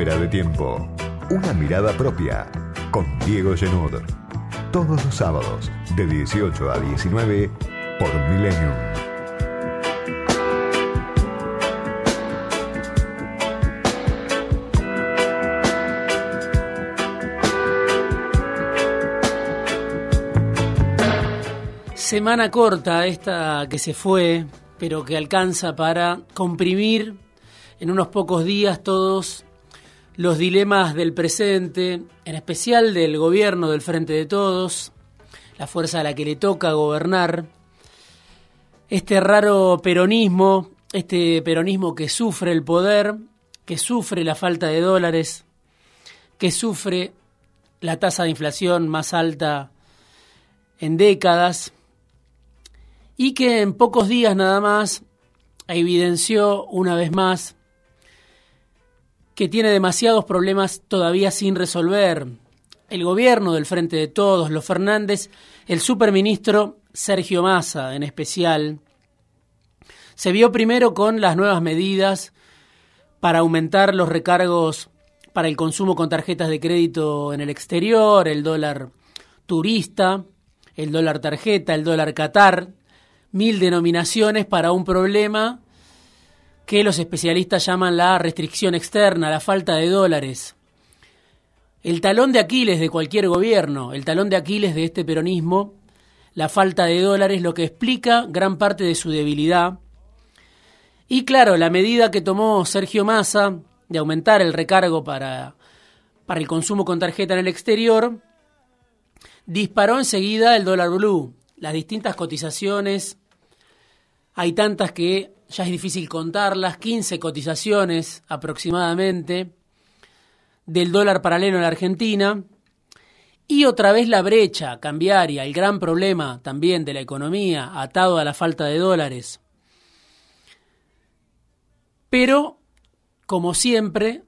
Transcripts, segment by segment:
De tiempo. Una mirada propia con Diego Genud. Todos los sábados de 18 a 19 por Millennium. Semana corta esta que se fue, pero que alcanza para comprimir en unos pocos días todos los dilemas del presente, en especial del gobierno del Frente de Todos, la fuerza a la que le toca gobernar, este raro peronismo, este peronismo que sufre el poder, que sufre la falta de dólares, que sufre la tasa de inflación más alta en décadas y que en pocos días nada más evidenció una vez más que tiene demasiados problemas todavía sin resolver. El gobierno del Frente de Todos, los Fernández, el superministro Sergio Massa en especial, se vio primero con las nuevas medidas para aumentar los recargos para el consumo con tarjetas de crédito en el exterior, el dólar turista, el dólar tarjeta, el dólar Qatar, mil denominaciones para un problema que los especialistas llaman la restricción externa, la falta de dólares. El talón de Aquiles de cualquier gobierno, el talón de Aquiles de este peronismo, la falta de dólares, lo que explica gran parte de su debilidad. Y claro, la medida que tomó Sergio Massa de aumentar el recargo para, para el consumo con tarjeta en el exterior, disparó enseguida el dólar blue. Las distintas cotizaciones, hay tantas que ya es difícil contarlas, 15 cotizaciones aproximadamente del dólar paralelo en la Argentina. Y otra vez la brecha cambiaria, el gran problema también de la economía atado a la falta de dólares. Pero, como siempre,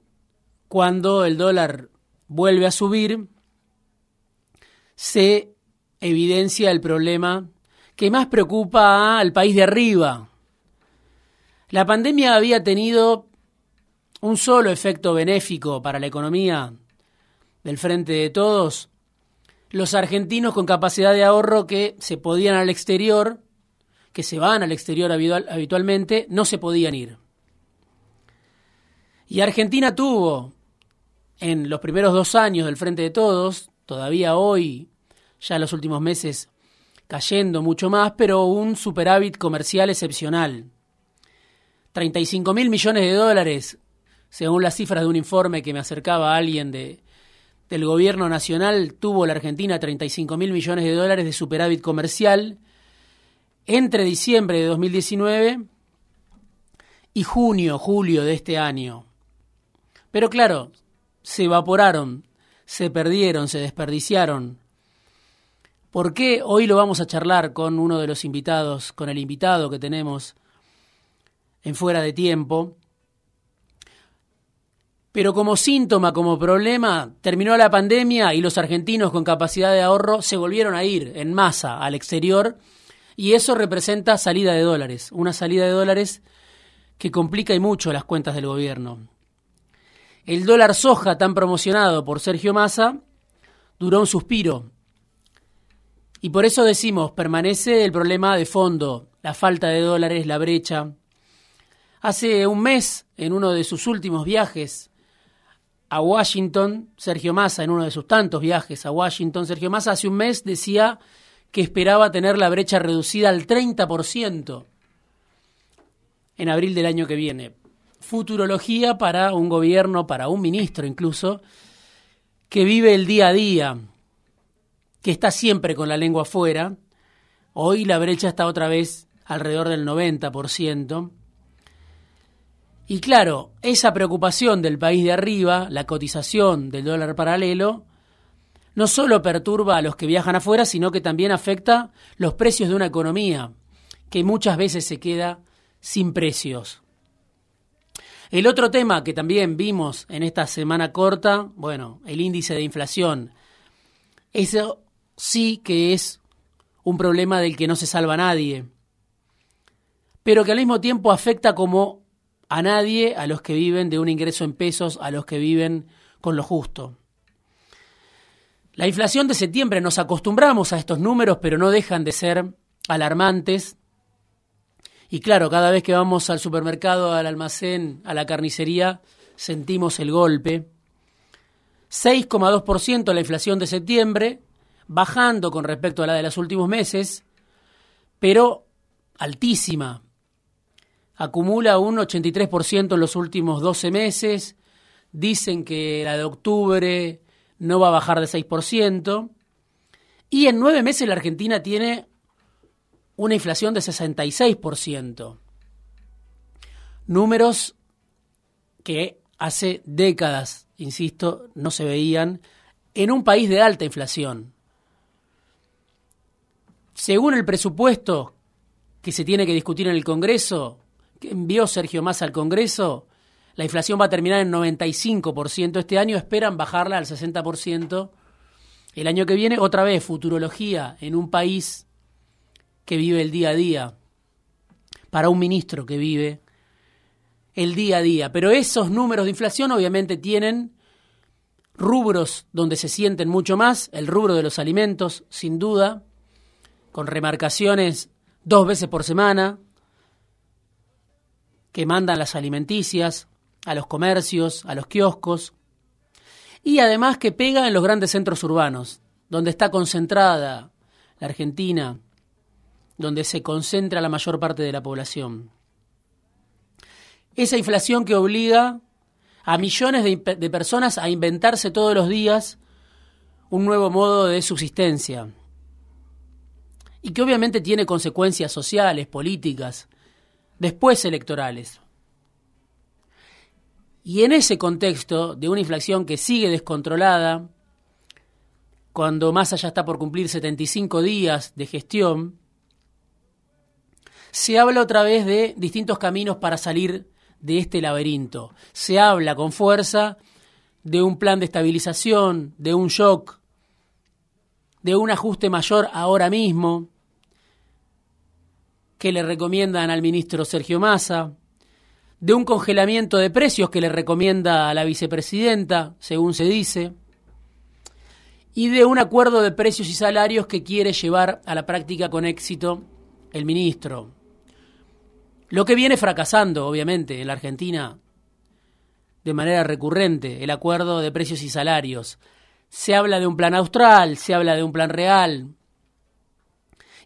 cuando el dólar vuelve a subir, se evidencia el problema que más preocupa al país de arriba, la pandemia había tenido un solo efecto benéfico para la economía del frente de todos, los argentinos con capacidad de ahorro que se podían al exterior, que se van al exterior habitualmente, no se podían ir. Y Argentina tuvo, en los primeros dos años del Frente de Todos, todavía hoy, ya en los últimos meses cayendo mucho más, pero un superávit comercial excepcional. 35 mil millones de dólares, según las cifras de un informe que me acercaba a alguien de, del gobierno nacional, tuvo la Argentina 35 mil millones de dólares de superávit comercial entre diciembre de 2019 y junio, julio de este año. Pero claro, se evaporaron, se perdieron, se desperdiciaron. ¿Por qué? Hoy lo vamos a charlar con uno de los invitados, con el invitado que tenemos en fuera de tiempo. Pero como síntoma, como problema, terminó la pandemia y los argentinos con capacidad de ahorro se volvieron a ir en masa al exterior y eso representa salida de dólares, una salida de dólares que complica y mucho las cuentas del gobierno. El dólar soja tan promocionado por Sergio Massa duró un suspiro. Y por eso decimos, permanece el problema de fondo, la falta de dólares, la brecha, Hace un mes, en uno de sus últimos viajes a Washington, Sergio Massa, en uno de sus tantos viajes a Washington, Sergio Massa hace un mes decía que esperaba tener la brecha reducida al 30% en abril del año que viene. Futurología para un gobierno, para un ministro incluso, que vive el día a día, que está siempre con la lengua afuera. Hoy la brecha está otra vez alrededor del 90%. Y claro, esa preocupación del país de arriba, la cotización del dólar paralelo, no solo perturba a los que viajan afuera, sino que también afecta los precios de una economía, que muchas veces se queda sin precios. El otro tema que también vimos en esta semana corta, bueno, el índice de inflación. Eso sí que es un problema del que no se salva nadie, pero que al mismo tiempo afecta como a nadie a los que viven de un ingreso en pesos, a los que viven con lo justo. La inflación de septiembre nos acostumbramos a estos números, pero no dejan de ser alarmantes. Y claro, cada vez que vamos al supermercado, al almacén, a la carnicería, sentimos el golpe. 6,2% la inflación de septiembre, bajando con respecto a la de los últimos meses, pero altísima. Acumula un 83% en los últimos 12 meses. Dicen que la de octubre no va a bajar de 6%. Y en nueve meses la Argentina tiene una inflación de 66%. Números que hace décadas, insisto, no se veían en un país de alta inflación. Según el presupuesto que se tiene que discutir en el Congreso, que envió Sergio Massa al Congreso, la inflación va a terminar en 95% este año, esperan bajarla al 60% el año que viene. Otra vez, futurología en un país que vive el día a día, para un ministro que vive el día a día. Pero esos números de inflación obviamente tienen rubros donde se sienten mucho más, el rubro de los alimentos, sin duda, con remarcaciones dos veces por semana, que mandan las alimenticias a los comercios, a los kioscos, y además que pega en los grandes centros urbanos, donde está concentrada la Argentina, donde se concentra la mayor parte de la población. Esa inflación que obliga a millones de, de, personas a inventarse todos los días un nuevo modo de subsistencia. Y que obviamente tiene consecuencias sociales, políticas, después electorales. Y en ese contexto de una inflación que sigue descontrolada, cuando más allá está por cumplir 75 días de gestión, se habla otra vez de distintos caminos para salir de este laberinto. Se habla con fuerza de un plan de estabilización, de un shock, de un ajuste mayor ahora mismo, que le recomiendan al ministro Sergio Massa, de un congelamiento de precios que le recomienda a la vicepresidenta, según se dice, y de un acuerdo de precios y salarios que quiere llevar a la práctica con éxito el ministro. Lo que viene fracasando, obviamente, en la Argentina de manera recurrente, el acuerdo de precios y salarios. Se habla de un plan austral, se habla de un plan real.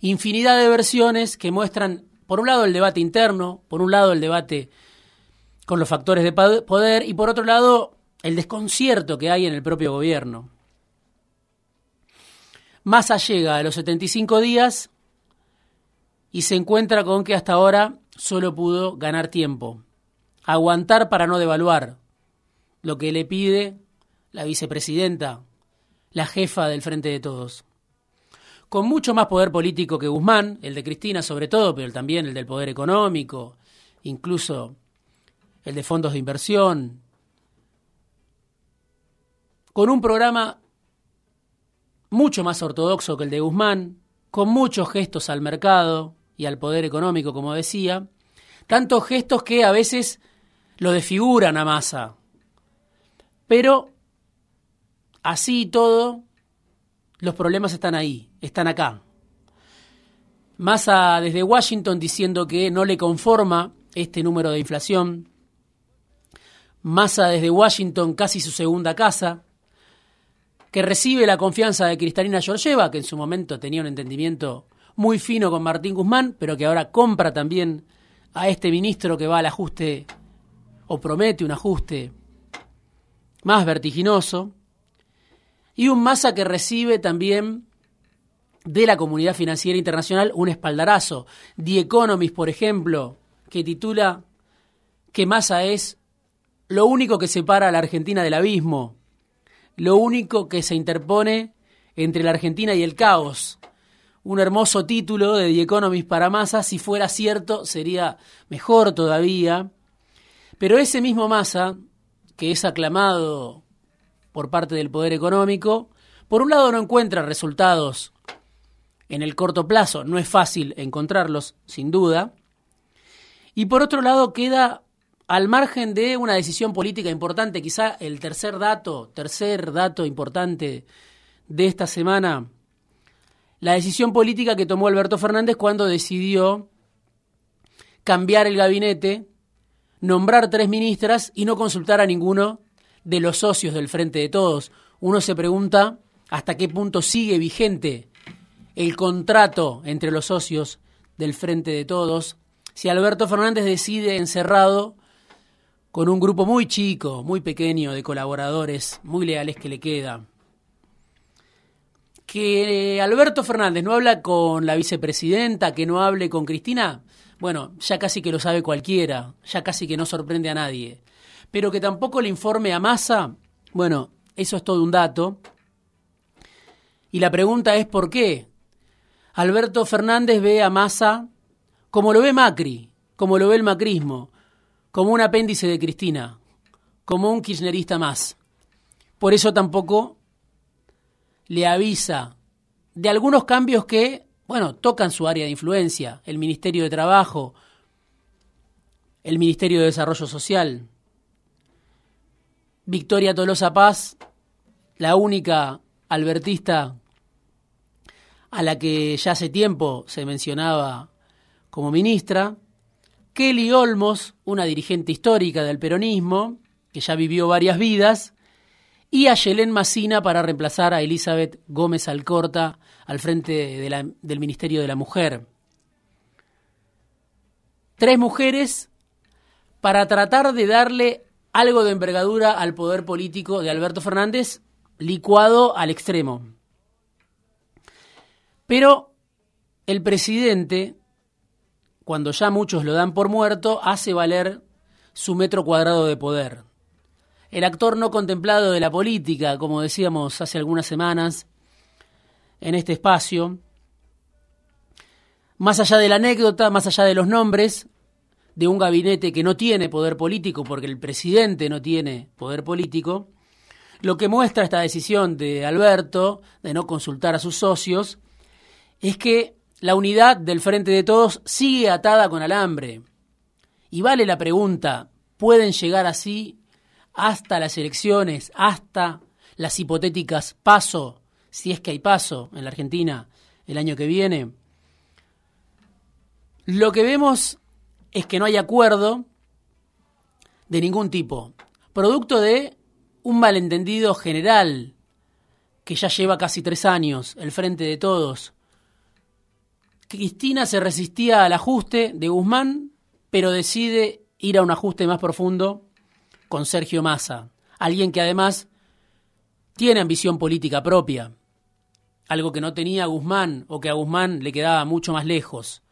Infinidad de versiones que muestran, por un lado, el debate interno, por un lado, el debate con los factores de poder y, por otro lado, el desconcierto que hay en el propio gobierno. Massa llega a los 75 días y se encuentra con que hasta ahora solo pudo ganar tiempo, aguantar para no devaluar, lo que le pide la vicepresidenta, la jefa del Frente de Todos. Con mucho más poder político que Guzmán, el de Cristina sobre todo, pero también el del poder económico, incluso el de fondos de inversión, con un programa mucho más ortodoxo que el de Guzmán, con muchos gestos al mercado, y al poder económico, como decía, tantos gestos que a veces lo desfiguran a Massa. Pero así y todo, los problemas están ahí, están acá. Massa desde Washington diciendo que no le conforma este número de inflación. Massa desde Washington casi su segunda casa, que recibe la confianza de Cristalina Georgieva, que en su momento tenía un entendimiento muy fino con Martín Guzmán, pero que ahora compra también a este ministro que va al ajuste o promete un ajuste más vertiginoso, y un Massa que recibe también de la comunidad financiera internacional un espaldarazo. The Economist, por ejemplo, que titula que Massa es lo único que separa a la Argentina del abismo, lo único que se interpone entre la Argentina y el caos, un hermoso título de The Economist para Massa. Si fuera cierto, sería mejor todavía. Pero ese mismo Massa, que es aclamado por parte del poder económico, por un lado no encuentra resultados en el corto plazo, no es fácil encontrarlos, sin duda, y por otro lado queda al margen de una decisión política importante, quizá el tercer dato, tercer dato importante de esta semana, la decisión política que tomó Alberto Fernández cuando decidió cambiar el gabinete, nombrar tres ministras y no consultar a ninguno de los socios del Frente de Todos. Uno se pregunta hasta qué punto sigue vigente el contrato entre los socios del Frente de Todos si Alberto Fernández decide encerrado con un grupo muy chico, muy pequeño de colaboradores, muy leales que le queda. Que Alberto Fernández no habla con la vicepresidenta, que no hable con Cristina, bueno, ya casi que lo sabe cualquiera, ya casi que no sorprende a nadie. Pero que tampoco le informe a Massa, bueno, eso es todo un dato. Y la pregunta es ¿por qué? Alberto Fernández ve a Massa como lo ve Macri, como lo ve el macrismo, como un apéndice de Cristina, como un kirchnerista más. Por eso tampoco le avisa de algunos cambios que, bueno, tocan su área de influencia, el Ministerio de Trabajo, el Ministerio de Desarrollo Social. Victoria Tolosa Paz, la única albertista a la que ya hace tiempo se mencionaba como ministra, Kelly Olmos, una dirigente histórica del peronismo, que ya vivió varias vidas, y a Yelén Massina para reemplazar a Elizabeth Gómez Alcorta al frente del Ministerio de la Mujer. Tres mujeres para tratar de darle algo de envergadura al poder político de Alberto Fernández, licuado al extremo. Pero el presidente cuando ya muchos lo dan por muerto, hace valer su metro cuadrado de poder. El actor no contemplado de la política, como decíamos hace algunas semanas, en este espacio, más allá de la anécdota, más allá de los nombres, de un gabinete que no tiene poder político, porque el presidente no tiene poder político, lo que muestra esta decisión de Alberto de no consultar a sus socios es que la unidad del Frente de Todos sigue atada con alambre. Y vale la pregunta, ¿pueden llegar así hasta las elecciones, hasta las hipotéticas paso, si es que hay paso en la Argentina el año que viene? Lo que vemos es que no hay acuerdo de ningún tipo, producto de un malentendido general que ya lleva casi tres años, el Frente de Todos, Cristina se resistía al ajuste de Guzmán, pero decide ir a un ajuste más profundo con Sergio Massa, alguien que además tiene ambición política propia, algo que no tenía Guzmán o que a Guzmán le quedaba mucho más lejos.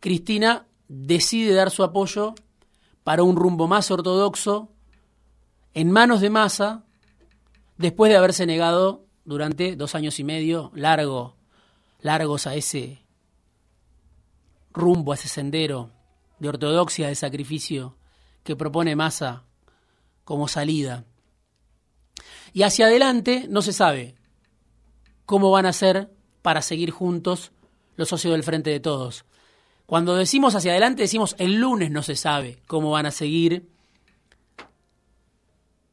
Cristina decide dar su apoyo para un rumbo más ortodoxo en manos de Massa después de haberse negado durante dos años y medio largo, largos a ese rumbo a ese sendero de ortodoxia, de sacrificio que propone Massa como salida. Y hacia adelante no se sabe cómo van a ser para seguir juntos los socios del Frente de Todos. Cuando decimos hacia adelante, decimos el lunes no se sabe cómo van a seguir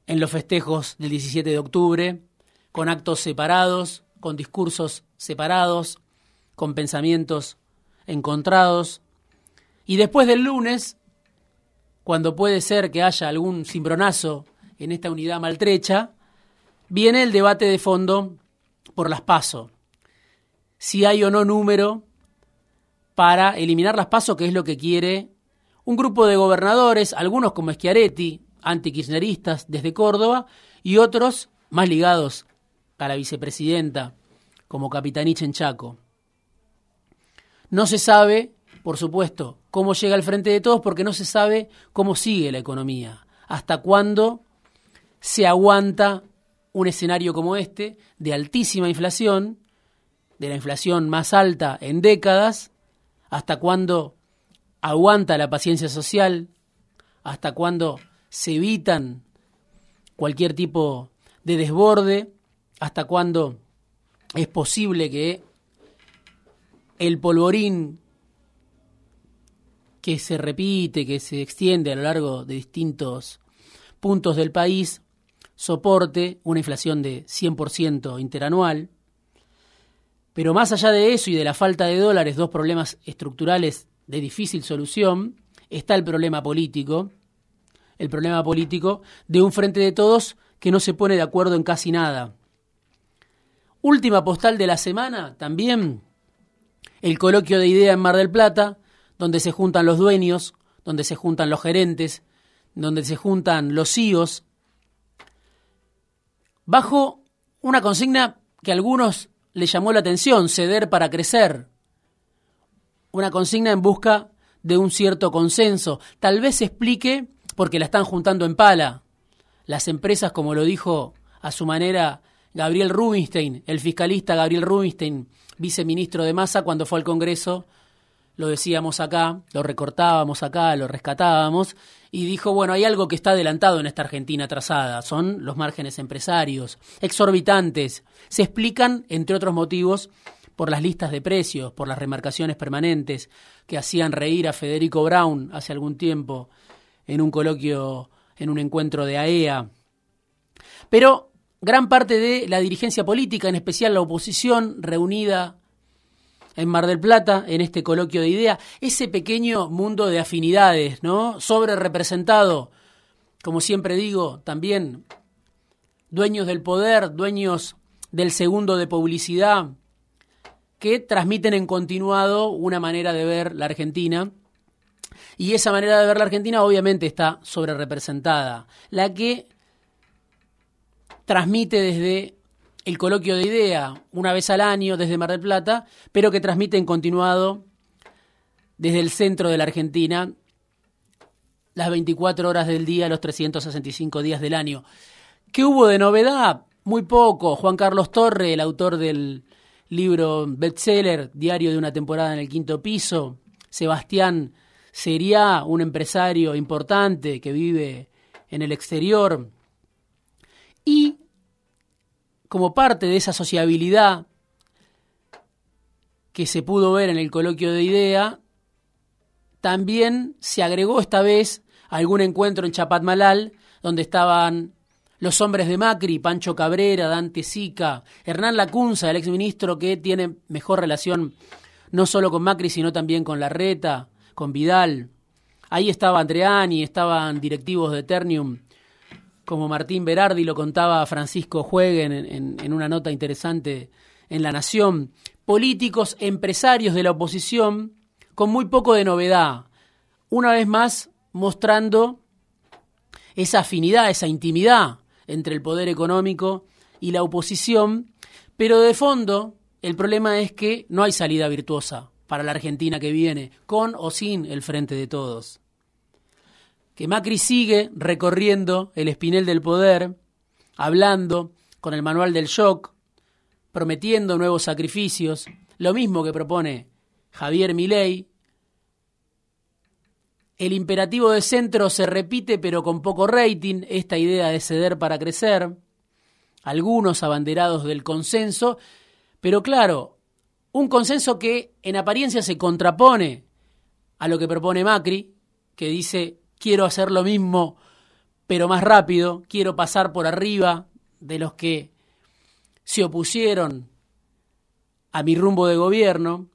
en los festejos del 17 de octubre, con actos separados, con discursos separados, con pensamientos encontrados. Y después del lunes, cuando puede ser que haya algún cimbronazo en esta unidad maltrecha, viene el debate de fondo por las PASO. Si hay o no número para eliminar las PASO, que es lo que quiere un grupo de gobernadores, algunos como Schiaretti, antikirchneristas desde Córdoba, y otros más ligados a la vicepresidenta, como Capitanich en Chaco. No se sabe, por supuesto, cómo llega al frente de todos porque no se sabe cómo sigue la economía, hasta cuándo se aguanta un escenario como este de altísima inflación, de la inflación más alta en décadas, hasta cuándo aguanta la paciencia social, hasta cuándo se evitan cualquier tipo de desborde, hasta cuándo es posible que el polvorín que se repite, que se extiende a lo largo de distintos puntos del país, soporte una inflación de 100% interanual. Pero más allá de eso y de la falta de dólares, dos problemas estructurales de difícil solución, está el problema político, el problema político de un frente de todos que no se pone de acuerdo en casi nada. Última postal de la semana, también el coloquio de idea en Mar del Plata, donde se juntan los dueños, donde se juntan los gerentes, donde se juntan los CIOs, bajo una consigna que a algunos le llamó la atención, ceder para crecer. Una consigna en busca de un cierto consenso. Tal vez se explique porque la están juntando en pala. Las empresas, como lo dijo a su manera Gabriel Rubinstein, el fiscalista Gabriel Rubinstein, viceministro de Massa, cuando fue al Congreso, lo decíamos acá, lo recortábamos acá, lo rescatábamos, y dijo, bueno, hay algo que está adelantado en esta Argentina trazada, son los márgenes empresarios, exorbitantes, se explican, entre otros motivos, por las listas de precios, por las remarcaciones permanentes que hacían reír a Federico Brown hace algún tiempo en un coloquio, en un encuentro de AEA. E Pero gran parte de la dirigencia política, en especial la oposición reunida en Mar del Plata, en este coloquio de idea, ese pequeño mundo de afinidades, ¿no? Sobre representado, como siempre digo, también dueños del poder, dueños del segundo de publicidad, que transmiten en continuado una manera de ver la Argentina. Y esa manera de ver la Argentina obviamente está sobre representada. La que transmite desde el coloquio de idea una vez al año desde Mar del Plata, pero que transmite en continuado desde el centro de la Argentina las 24 horas del día, los 365 días del año. ¿Qué hubo de novedad? Muy poco. Juan Carlos Torre, el autor del libro bestseller Diario de una temporada en el quinto piso. Sebastián sería un empresario importante que vive en el exterior. Y como parte de esa sociabilidad que se pudo ver en el coloquio de idea, también se agregó esta vez algún encuentro en Chapatmalal, donde estaban los hombres de Macri, Pancho Cabrera, Dante Sica, Hernán Lacunza, el exministro que tiene mejor relación no solo con Macri, sino también con Larreta, con Vidal. Ahí estaba Andreani, estaban directivos de Ternium como Martín Berardi lo contaba Francisco Jueguen en, una nota interesante en La Nación, políticos, empresarios de la oposición, con muy poco de novedad, una vez más mostrando esa afinidad, esa intimidad entre el poder económico y la oposición, pero de fondo el problema es que no hay salida virtuosa para la Argentina que viene, con o sin el frente de todos que Macri sigue recorriendo el espinel del poder, hablando con el manual del shock, prometiendo nuevos sacrificios, lo mismo que propone Javier Milei. El imperativo de centro se repite pero con poco rating, esta idea de ceder para crecer, algunos abanderados del consenso, pero claro, un consenso que en apariencia se contrapone a lo que propone Macri, que dice quiero hacer lo mismo, pero más rápido, quiero pasar por arriba de los que se opusieron a mi rumbo de gobierno,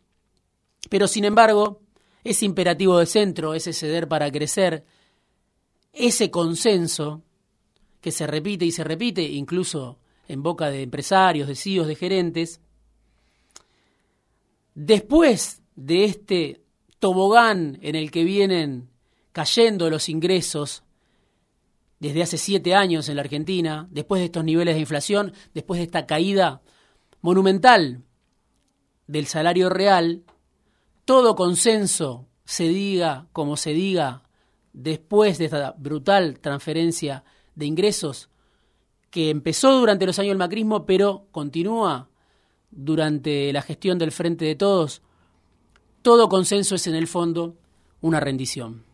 pero sin embargo, ese imperativo de centro, ese ceder para crecer, ese consenso que se repite y se repite, incluso en boca de empresarios, de CEOs, de gerentes, después de este tobogán en el que vienen cayendo los ingresos desde hace siete años en la Argentina, después de estos niveles de inflación, después de esta caída monumental del salario real, todo consenso se diga como se diga después de esta brutal transferencia de ingresos que empezó durante los años del macrismo, pero continúa durante la gestión del Frente de Todos, todo consenso es en el fondo una rendición.